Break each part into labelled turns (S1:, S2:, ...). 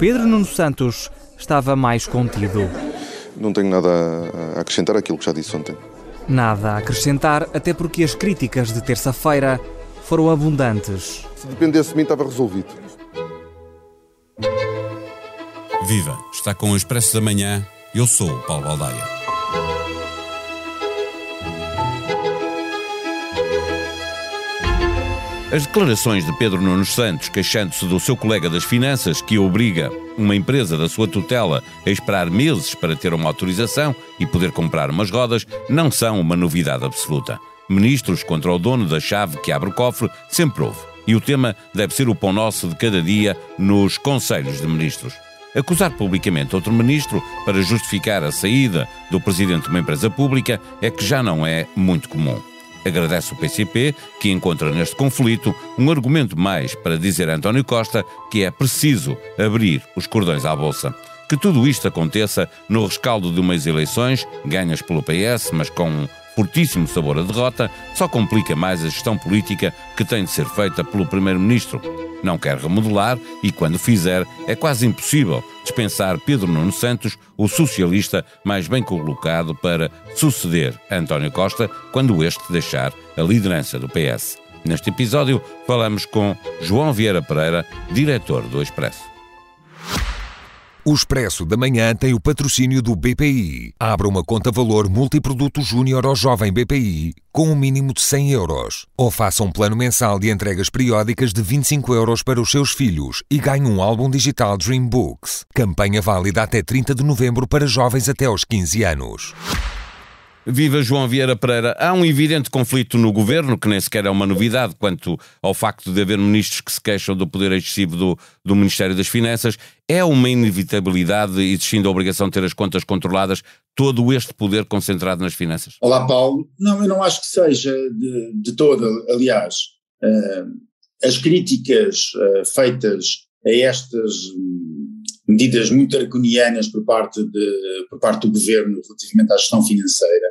S1: Pedro Nuno Santos estava mais contido.
S2: Não tenho nada a acrescentar àquilo que já disse ontem.
S1: Nada a acrescentar, até porque as críticas de terça-feira foram abundantes.
S2: Se dependesse de mim, estava resolvido.
S3: Viva! Está com o Expresso da Manhã. Eu sou o Paulo Baldaia. As declarações de Pedro Nuno Santos, queixando-se do seu colega das finanças, que obriga uma empresa da sua tutela a esperar meses para ter uma autorização e poder comprar umas rodas, não são uma novidade absoluta. Ministros contra o dono da chave que abre o cofre sempre houve. E o tema deve ser o pão nosso de cada dia nos Conselhos de Ministros. Acusar publicamente outro ministro para justificar a saída do presidente de uma empresa pública é que já não é muito comum. Agradece o PCP, que encontra neste conflito um argumento mais para dizer a António Costa que é preciso abrir os cordões à Bolsa. Que tudo isto aconteça no rescaldo de umas eleições, ganhas pelo PS, mas com fortíssimo sabor a derrota, só complica mais a gestão política que tem de ser feita pelo Primeiro-Ministro. Não quer remodelar e, quando fizer, é quase impossível dispensar Pedro Nuno Santos, o socialista mais bem colocado para suceder António Costa quando este deixar a liderança do PS. Neste episódio, falamos com João Vieira Pereira, diretor do Expresso.
S4: O Expresso da Manhã tem o patrocínio do BPI. Abra uma conta valor multiproduto júnior ao jovem BPI com um mínimo de 100 euros. Ou faça um plano mensal de entregas periódicas de 25 euros para os seus filhos e ganhe um álbum digital Dream Books. Campanha válida até 30 de novembro para jovens até aos 15 anos.
S3: Viva João Vieira Pereira. Há um evidente conflito no governo, que nem sequer é uma novidade, quanto ao facto de haver ministros que se queixam do poder excessivo do, do Ministério das Finanças. É uma inevitabilidade, existindo a obrigação de ter as contas controladas, todo este poder concentrado nas finanças?
S5: Olá, Paulo. Não, eu não acho que seja de, de todo. Aliás, uh, as críticas uh, feitas a estas medidas muito draconianas por parte, de, por parte do governo relativamente à gestão financeira.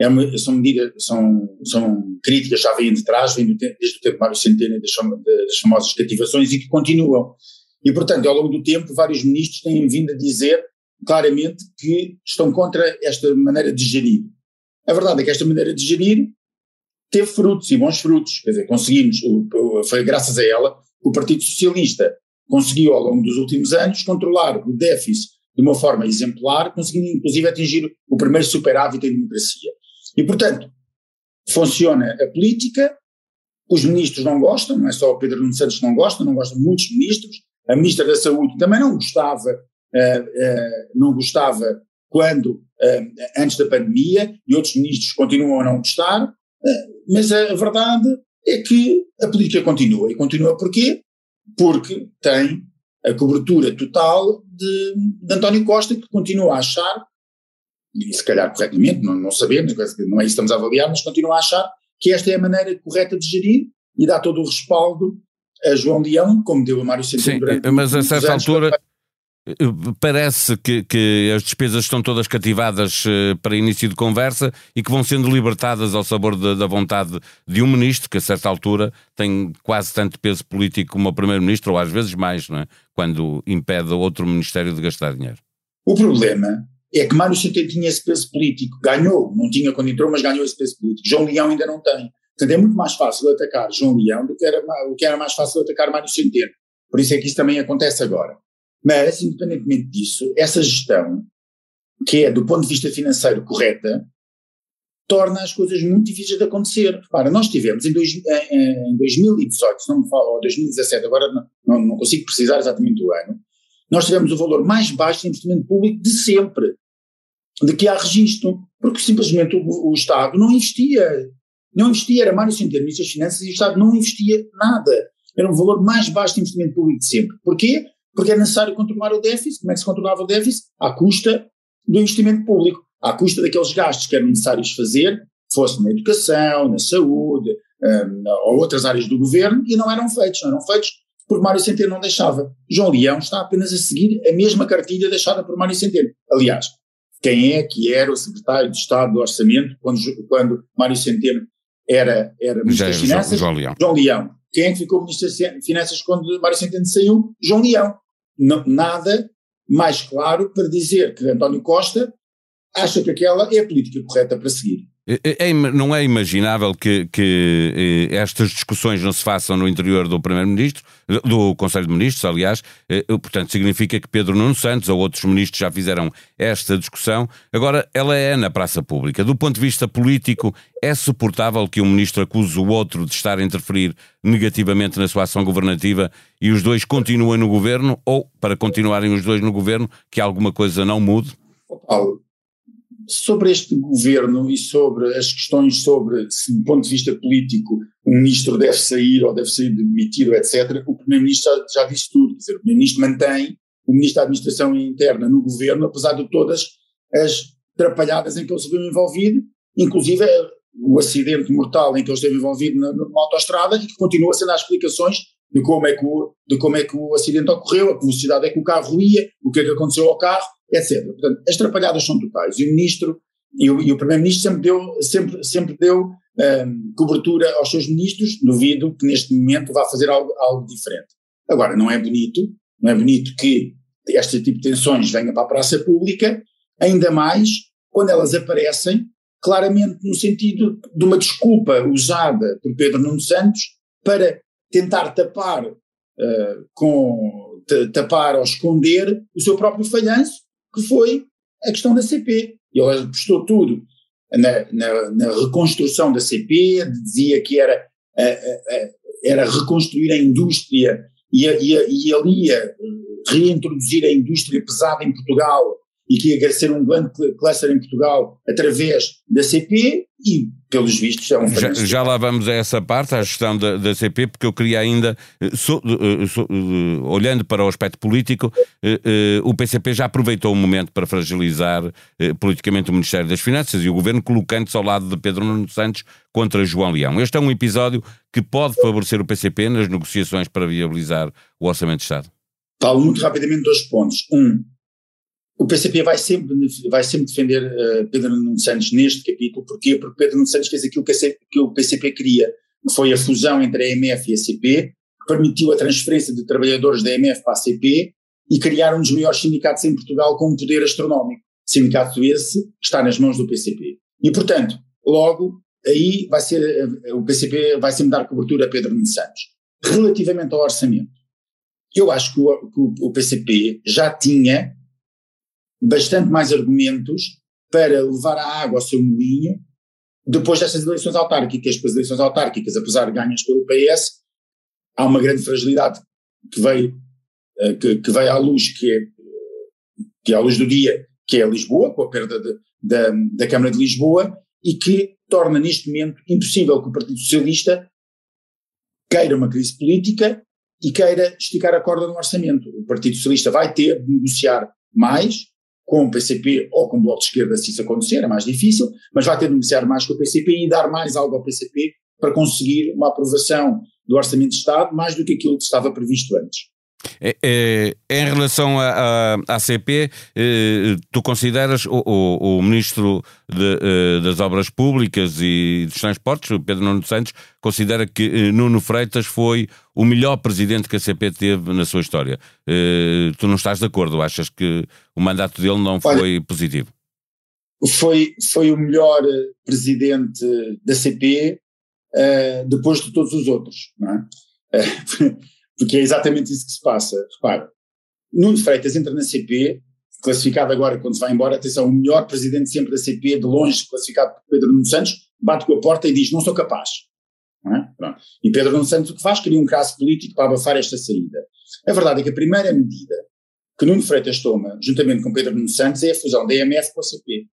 S5: É uma, são medidas, são, são críticas já vêm de trás, vêm desde o tempo de Mário Centeno das, das famosas cativações e que continuam. E, portanto, ao longo do tempo, vários ministros têm vindo a dizer claramente que estão contra esta maneira de gerir. A verdade é que esta maneira de gerir teve frutos e bons frutos. Quer dizer, conseguimos, foi graças a ela, o Partido Socialista conseguiu ao longo dos últimos anos controlar o déficit de uma forma exemplar, conseguindo inclusive atingir o primeiro superávit em democracia. E, portanto, funciona a política, os ministros não gostam, não é só o Pedro Nuno Santos que não gosta, não gostam muitos ministros, a Ministra da Saúde também não gostava, uh, uh, não gostava quando, uh, antes da pandemia, e outros ministros continuam a não gostar, mas a verdade é que a política continua. E continua porquê? Porque tem a cobertura total de, de António Costa, que continua a achar, e se calhar corretamente, não, não sabemos, não é isso que estamos a avaliar, mas continua a achar que esta é a maneira correta de gerir e dá todo o respaldo a João Leão, como deu a Mário Centeno
S3: Sim, mas a certa altura Parece que, que, as despesas estão todas cativadas eh, para início de conversa e que vão sendo libertadas ao sabor da, da vontade de um ministro que, a certa altura, tem quase tanto peso político como o primeiro-ministro, ou às vezes mais, não é? quando impede outro ministério de gastar dinheiro.
S5: O problema é que Mário Centeno tinha esse peso político, ganhou, não tinha quando entrou, mas ganhou esse peso político. João Leão ainda não tem. Portanto, é muito mais fácil atacar João Leão do que era, do que era mais fácil atacar Mário Centeno. Por isso é que isso também acontece agora. Mas, independentemente disso, essa gestão, que é do ponto de vista financeiro correta, torna as coisas muito difíceis de acontecer. Repara, nós tivemos em, dois, em, em 2018, se não me falo, ou 2017, agora não, não, não, consigo precisar exatamente o ano, nós tivemos o valor mais baixo de investimento público de sempre, de que há registro, porque simplesmente o, o Estado não investia. Não investia, era Mário Centeno, Ministro das Finanças, e o Estado não investia nada. Era um valor mais baixo de investimento público de sempre. Porquê? Porque é necessário controlar o déficit. Como é que se controlava o déficit? À custa do investimento público, à custa daqueles gastos que eram necessários fazer, fosse na educação, na saúde, um, ou outras áreas do governo, e não eram feitos. Não eram feitos porque Mário Centeno não deixava. João Leão está apenas a seguir a mesma cartilha deixada por Mário Centeno. Aliás, quem é que era o secretário de Estado do Orçamento quando, quando Mário Centeno era, era Ministro das Finanças?
S3: João Leão.
S5: João Leão. Quem é ficou Ministro das Finanças quando Mário Centeno saiu? João Leão. não, nada mais claro para dizer que António Costa acha que aquela é a política correta para seguir.
S3: É, é, é não é imaginável que, que, eh, estas discussões não se façam no interior do Primeiro-Ministro, do Conselho de Ministros, aliás, eh, portanto, significa que Pedro Nuno Santos ou outros ministros já fizeram esta discussão. Agora, ela é na praça pública. Do ponto de vista político, é suportável que um ministro acuse o outro de estar a interferir negativamente na sua ação governativa e os dois continuem no governo, ou, para continuarem os dois no governo, que alguma coisa não mude?
S5: Paulo, sobre este governo e sobre as questões sobre se, do ponto de vista político, o ministro deve sair ou deve sair demitido, etc., o primeiro-ministro já, já, disse tudo. Quer dizer, o primeiro-ministro mantém o ministro da Administração Interna no governo, apesar de todas as trapalhadas em que ele viu envolvido, inclusive o acidente mortal em que ele esteve envolvido na, autoestrada e que continua ser as explicações de como, é que o, de como é que o acidente ocorreu, a velocidade é que o carro ia, o que é que aconteceu ao carro, etc. Portanto, as trapalhadas são totais. E o ministro e o, o primeiro-ministro sempre deu, sempre, sempre deu um, cobertura aos seus ministros, duvido que neste momento vá fazer algo, algo diferente. Agora, não é bonito, não é bonito que este tipo de tensões venha para a praça pública, ainda mais quando elas aparecem claramente no sentido de uma desculpa usada por Pedro Nuno Santos para tentar tapar, uh, com, tapar ou esconder o seu próprio falhanço que foi a questão da CP. Ele apostou tudo na, na, na reconstrução da CP, dizia que era, era reconstruir a indústria e, e, e ele ia reintroduzir a indústria pesada em Portugal e que ia ser um grande cluster em Portugal através da CP e, pelos vistos, é um
S3: já, já lá vamos a essa parte, à gestão da, da CP, porque eu queria ainda, eh, so, uh, so, uh, olhando para o aspecto político, o PCP já aproveitou o momento para fragilizar politicamente o Ministério das Finanças e o governo, colocando-se ao lado de Pedro Nuno Santos contra João Leão. Este é um episódio que pode favorecer o PCP nas negociações para viabilizar o Orçamento de Estado.
S5: Falo muito rapidamente dois pontos. Um, o PCP vai sempre, vai sempre defender uh, Pedro Nuno Santos neste capítulo, porquê? Porque Pedro Nuno Santos fez aquilo que, que o PCP queria, que foi a fusão entre a EMF e a CP, que permitiu a transferência de trabalhadores da EMF para a CP e criar um dos maiores sindicatos em Portugal com um poder astronómico. Sindicato esse está nas mãos do PCP. E, portanto, logo, aí vai ser, uh, o PCP vai sempre dar cobertura a Pedro Nuno Santos. Relativamente ao orçamento, eu acho que o, que o PCP já tinha bastante mais argumentos para levar a água ao seu moinho depois dessas eleições autárquicas, porque as eleições autárquicas, apesar de ganhas pelo PS, há uma grande fragilidade que veio, eh, que, que veio à luz, que é, que é à luz do dia, que é Lisboa, com a perda de, da, da Câmara de Lisboa, e que torna neste momento impossível que o Partido Socialista queira uma crise política e queira esticar a corda no orçamento. O Partido Socialista vai ter de negociar mais, com o PCP ou com o Bloco de Esquerda, se isso acontecer, é mais difícil, mas vai ter de negociar mais com o PCP e dar mais algo ao PCP para conseguir uma aprovação do Orçamento de Estado mais do que aquilo que estava previsto antes.
S3: É, em relação à CP, é, tu consideras o, o, o Ministro de, das Obras Públicas e dos Transportes, Pedro Nuno Santos, considera que Nuno Freitas foi o melhor presidente que a CP teve na sua história. Tu não estás de acordo? Achas que o mandato dele não foi Olha, positivo?
S5: Foi, foi o melhor presidente da CP depois de todos os outros, não é? Porque é exatamente isso que se passa. Repara, Nuno Freitas entra na CP, classificado agora quando se vai embora, atenção, o melhor presidente sempre da CP, de longe, classificado por Pedro Nuno Santos, bate com a porta e diz: Não sou capaz. Não é? E Pedro Nuno Santos o que faz? Cria um caso político para abafar esta saída. A verdade é que a primeira medida que Nuno Freitas toma, juntamente com Pedro Nuno Santos, é a fusão da EMF com a CP.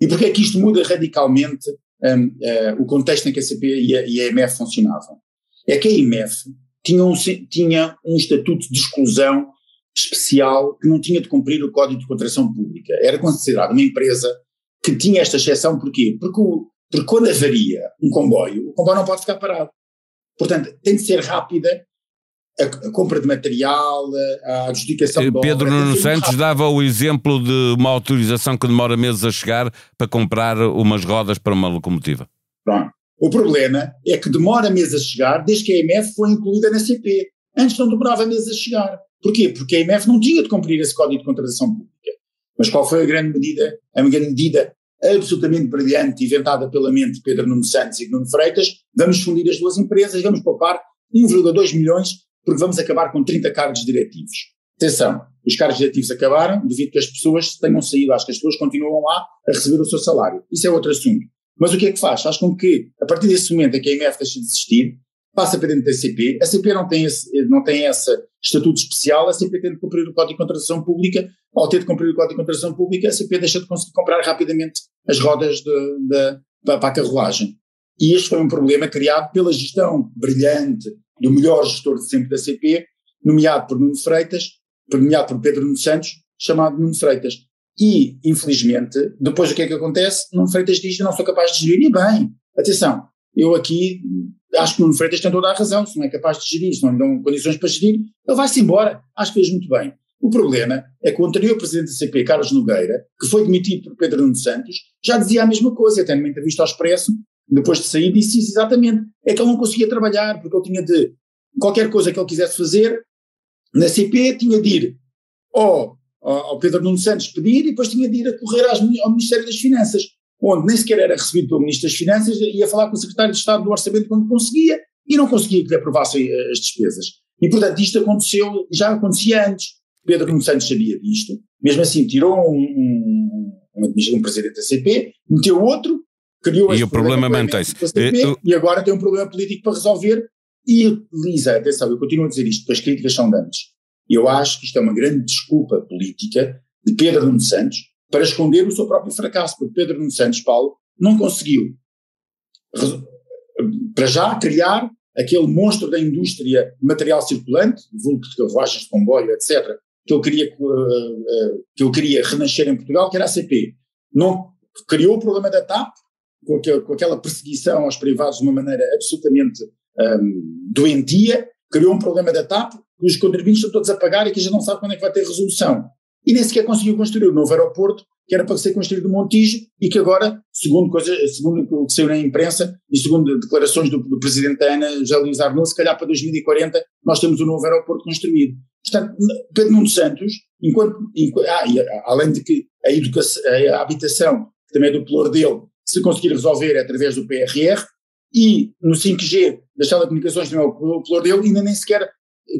S5: E porquê é que isto muda radicalmente um, uh, eh, o contexto em que a CP e a, e a EMF funcionavam? É que a EMF tinha um, tinha um estatuto de exclusão especial que não tinha de cumprir o Código de Contratação Pública. Era considerada uma empresa que tinha esta exceção, porquê? Porque, o, porque quando avaria um comboio, o comboio não pode ficar parado. Portanto, tem de ser rápida a, a compra de material, a adjudicação de
S3: Pedro Nuno Santos dava o exemplo de uma autorização que demora meses a chegar para comprar umas rodas para uma locomotiva.
S5: Pronto. O problema é que demora meses a chegar desde que a EMF foi incluída na CP. Antes não demorava meses a chegar. Porquê? Porque a IMF não tinha de cumprir esse Código de Contratação Pública. Mas qual foi a grande medida? A grande medida absolutamente brilhante, inventada pela mente de Pedro Nuno Santos e Nuno Freitas, vamos fundir as duas empresas, vamos poupar 1,2 milhões, porque vamos acabar com 30 cargos diretivos. Atenção, os cargos diretivos acabaram devido que as pessoas tenham saído, acho que as pessoas continuam lá a receber o seu salário. Isso é outro assunto. Mas o que é que faz? Faz com que, a partir desse momento em que a IMF deixa de existir, passa para dentro da CP, a CP não tem esse, não tem esse estatuto especial, a CP tem de cumprir o Código de Contratação Pública, ao ter de cumprir o Código de Contratação Pública, a CP deixa de conseguir comprar rapidamente as rodas de, de, para a carruagem. E este foi um problema criado pela gestão brilhante do melhor gestor de sempre da CP, nomeado por Nuno Freitas, nomeado por Pedro Nuno Santos, chamado Nuno Freitas. E, infelizmente, depois o que é que acontece? Nuno Freitas diz, não sou capaz de gerir, e bem, atenção, eu aqui acho que Nuno Freitas tem toda a razão, se não é capaz de gerir, se não lhe dão condições para gerir, ele vai-se embora, acho que fez muito bem. O problema é que o anterior presidente da CP, Carlos Nogueira, que foi demitido por Pedro Nuno Santos, já dizia a mesma coisa, até numa entrevista ao Expresso, depois de sair, disse isso exatamente, é que ele não conseguia trabalhar, porque ele tinha de, qualquer coisa que ele quisesse fazer, na CP tinha de ir ao, ao Pedro Nuno Santos pedir e depois tinha de ir a correr ao Ministério das Finanças, onde nem sequer era recebido pelo Ministro das Finanças, ia falar com o Secretário de Estado do Orçamento quando conseguia e não conseguia que lhe aprovassem eh, as despesas. E, portanto, isto aconteceu, já acontecia antes. Pedro Nuno Santos sabia disto, mesmo assim tirou um, um, um, um presidente da CP, meteu outro, criou
S3: E o problema mantém-se.
S5: E agora tem um problema político para resolver e Lisa, atenção, eu continuo a dizer isto, as críticas são de antes. Eu acho que isto é uma grande desculpa política de Pedro Nuno Santos para esconder o seu próprio fracasso, porque Pedro Nuno Santos Paulo não conseguiu, para já, criar aquele monstro da indústria material circulante, vulgo de carruagens de comboio, etc., que ele, queria, que ele queria renascer em Portugal, que era a CP. Não, criou o problema da TAP, com, com aquela perseguição aos privados de uma maneira absolutamente um, doentia, criou um problema da TAP, os contribuintes estão todos a pagar e que já não sabe quando é que vai ter resolução. E nem sequer conseguiu construir o novo aeroporto, que era para ser construído no Montijo e que agora, segundo, coisa, segundo o que saiu na imprensa e segundo declarações do, do presidente da ANA, José Luís Arnoux, se calhar para 2040 nós temos um novo aeroporto construído. Portanto, Pedro Nuno Santos, enquanto, enquanto ah, além de que a, educação, a habitação, que também é do pelour dele, se conseguir resolver é através do PRR, e no 5G das telecomunicações também é o pelour dele, ainda nem sequer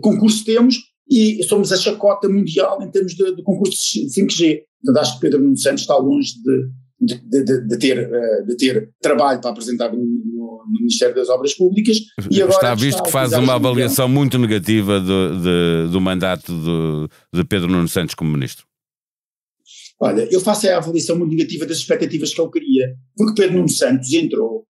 S5: concurso temos e somos a chacota mundial em termos de, de concursos de 5G. Portanto, acho que Pedro Nuno Santos está longe de, de, de, ter, eh, de ter trabalho para apresentar no, no, Ministério das Obras Públicas.
S3: E agora está visto está que faz uma avaliação muito negativa do, do mandato de, de Pedro Nuno Santos como Ministro.
S5: Olha, eu faço a avaliação muito negativa das expectativas que ele queria, porque Pedro Nuno Santos entrou,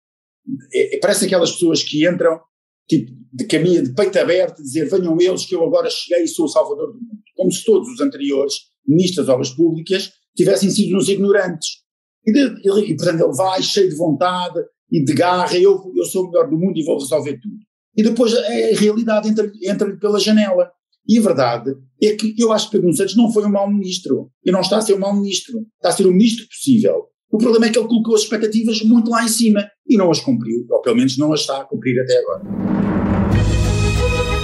S5: é, é, parece aquelas pessoas que entram tipo de caminho, de peito aberto, dizer venham eles que eu agora cheguei e sou o salvador do mundo. Como se todos os anteriores ministros das obras públicas tivessem sido uns ignorantes. E, de, e, e, portanto ele vai cheio de vontade e de garra, eu, eu sou o melhor do mundo e vou resolver tudo. E depois a realidade entra-lhe entra pela janela. E a verdade é que eu acho que Pedro Santos não foi um mau ministro. E não está a ser um mau ministro. Está a ser o ministro possível. O problema é que ele colocou as expectativas muito lá em cima e não as cumpriu, ou pelo menos não as está a cumprir até agora.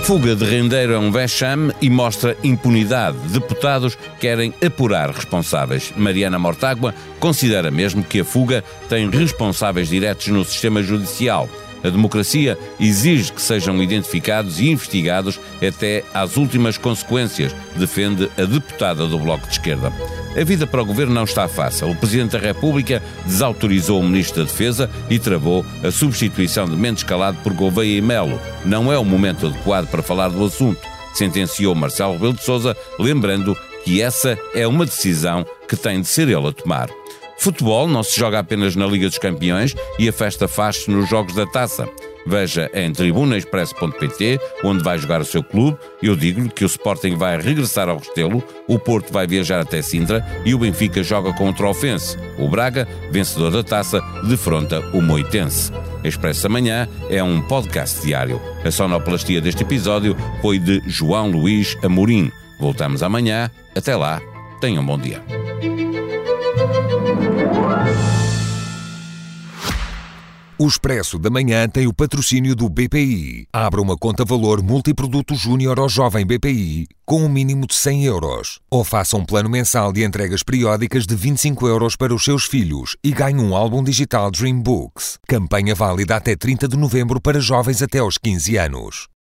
S3: Fuga de rendeiro é um vexame e mostra impunidade. Deputados querem apurar responsáveis. Mariana Mortágua considera mesmo que a fuga tem responsáveis diretos no sistema judicial. A democracia exige que sejam identificados e investigados até às últimas consequências, defende a deputada do Bloco de Esquerda. A vida para o governo não está fácil. O Presidente da República desautorizou o Ministro da Defesa e travou a substituição de Mendes Calado por Gouveia e Melo. Não é o momento adequado para falar do assunto, sentenciou Marcelo Rebelo de Sousa, lembrando que essa é uma decisão que tem de ser ele a tomar. Futebol não se joga apenas na Liga dos Campeões e a festa faz-se nos Jogos da Taça. Veja em tribunaexpress.pt, onde vai jogar o seu clube. Eu digo-lhe que o Sporting vai regressar ao Restelo, o Porto vai viajar até Sintra e o Benfica joga contra o Ofense. O Braga, vencedor da taça, defronta o Moitense. Expresso Amanhã é um podcast diário. A sonoplastia deste episódio foi de João Luís Amorim. Voltamos amanhã. Até lá, tenham um bom dia.
S4: O Expresso da Manhã tem o patrocínio do BPI. Abra uma conta valor multiproduto júnior ao jovem BPI com um mínimo de 100 euros. Ou faça um plano mensal de entregas periódicas de 25 euros para os seus filhos e ganhe um álbum digital Dream Books. Campanha válida até 30 de novembro para jovens até aos 15 anos.